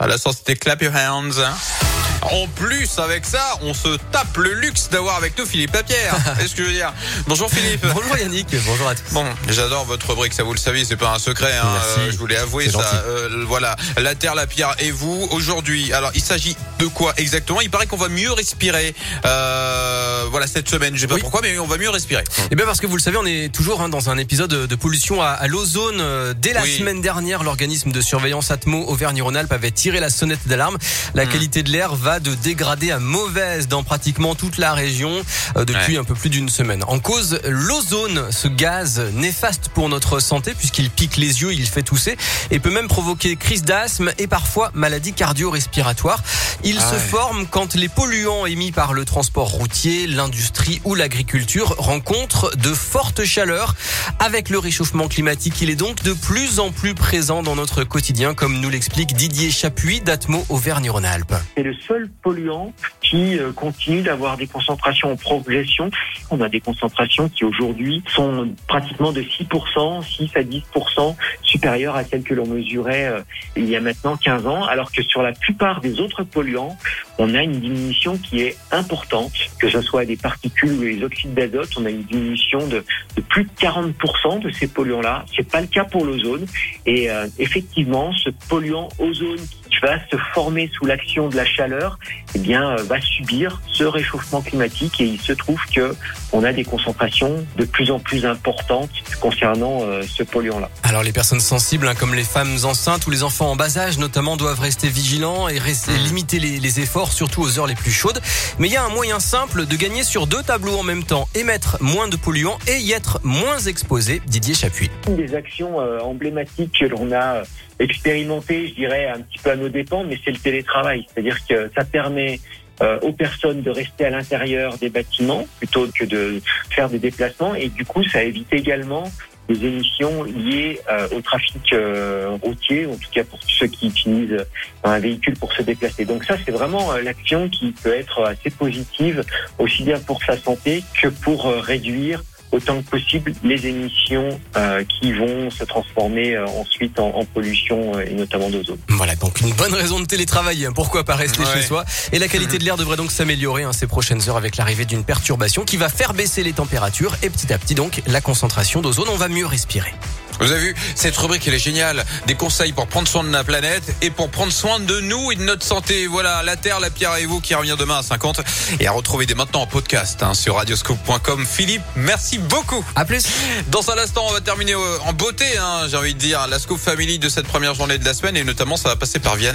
À la sortie c'était Clap Your Hands. En plus, avec ça, on se tape le luxe d'avoir avec nous Philippe Lapierre. Est-ce que je veux dire Bonjour Philippe. Bonjour Yannick, bonjour à tous. Bon, j'adore votre rubrique, ça vous le savez, c'est pas un secret. Hein, euh, je voulais avouer ça. Euh, voilà, la terre, la pierre et vous aujourd'hui. Alors, il s'agit de quoi exactement? Il paraît qu'on va mieux respirer. Euh, voilà cette semaine. Je sais pas Oui. pourquoi, mais on va mieux respirer. Et bien parce que vous le savez, on est toujours hein, dans un épisode de pollution à, à l'ozone. Euh, Dès la Oui. semaine dernière, l'organisme de surveillance Atmo Auvergne-Rhône-Alpes avait tiré la sonnette d'alarme. La Hmm. qualité de l'air va de dégradée à mauvaise dans pratiquement toute la région euh, depuis Ouais. un peu plus d'une semaine. En cause, l'ozone, ce gaz néfaste pour notre santé puisqu'il pique les yeux, il fait tousser et peut même provoquer crise d'asthme et parfois maladie cardio-respiratoire. Il Ah se ouais. forme quand les polluants émis par le transport routier, l'industrie ou l'agriculture rencontrent de fortes chaleurs. Avec le réchauffement climatique, il est donc de plus en plus présent dans notre quotidien, comme nous l'explique Didier Chapuis d'Atmo Auvergne-Rhône-Alpes. c'est le seul polluant qui euh, continue d'avoir des concentrations en progression. On a des concentrations qui aujourd'hui sont pratiquement de 6%, 6 à 10% supérieures à celles que l'on mesurait euh, il y a maintenant 15 ans, alors que sur la plupart des autres polluants, on a une diminution qui est importante, que ce soit des particules ou les oxydes d'azote, on a une diminution de, plus de 40% de ces polluants-là. C'est pas le cas pour l'ozone. Et euh, effectivement, ce polluant ozone qui va se former sous l'action de la chaleur, eh bien, euh, va subir ce réchauffement climatique et il se trouve que on a des concentrations de plus en plus importantes concernant euh, ce polluant-là. Alors les personnes sensibles, hein, comme les femmes enceintes ou les enfants en bas âge notamment, doivent rester vigilants et rester, Mm. limiter les, les efforts, surtout aux heures les plus chaudes. Mais il y a un moyen simple de gagner sur deux tableaux en même temps, émettre moins de polluants et y être moins exposé. Didier Chapuis. Une des actions euh, emblématiques que l'on a euh, expérimentées, je dirais, un petit peu à nos dépens, mais c'est le télétravail. C'est-à-dire que ça permet euh, aux personnes de rester à l'intérieur des bâtiments plutôt que de faire des déplacements et du coup ça évite également des émissions liées euh, au trafic euh, routier, en tout cas pour ceux qui utilisent un véhicule pour se déplacer. Donc ça, c'est vraiment euh, l'action qui peut être assez positive, aussi bien pour sa santé que pour euh, réduire autant que possible les émissions euh, qui vont se transformer euh, ensuite en, en pollution euh, et notamment d'ozone. Voilà, donc une bonne raison de télétravailler. hein. Pourquoi pas rester Ouais. chez soi Et la qualité de l'air devrait donc s'améliorer hein, ces prochaines heures avec l'arrivée d'une perturbation qui va faire baisser les températures et petit à petit donc la concentration d'ozone. On va mieux respirer. Vous avez vu, cette rubrique, elle est géniale. Des conseils pour prendre soin de la planète et pour prendre soin de nous et de notre santé. Voilà, la Terre, la Pierre et vous qui revient demain à 50 et à retrouver dès maintenant en podcast hein, sur radioscope.com. Philippe, merci beaucoup. À plus. Dans un instant, on va terminer euh, en beauté, hein, j'ai envie de dire, la Scoop Family de cette première journée de la semaine et notamment ça va passer par Vianney.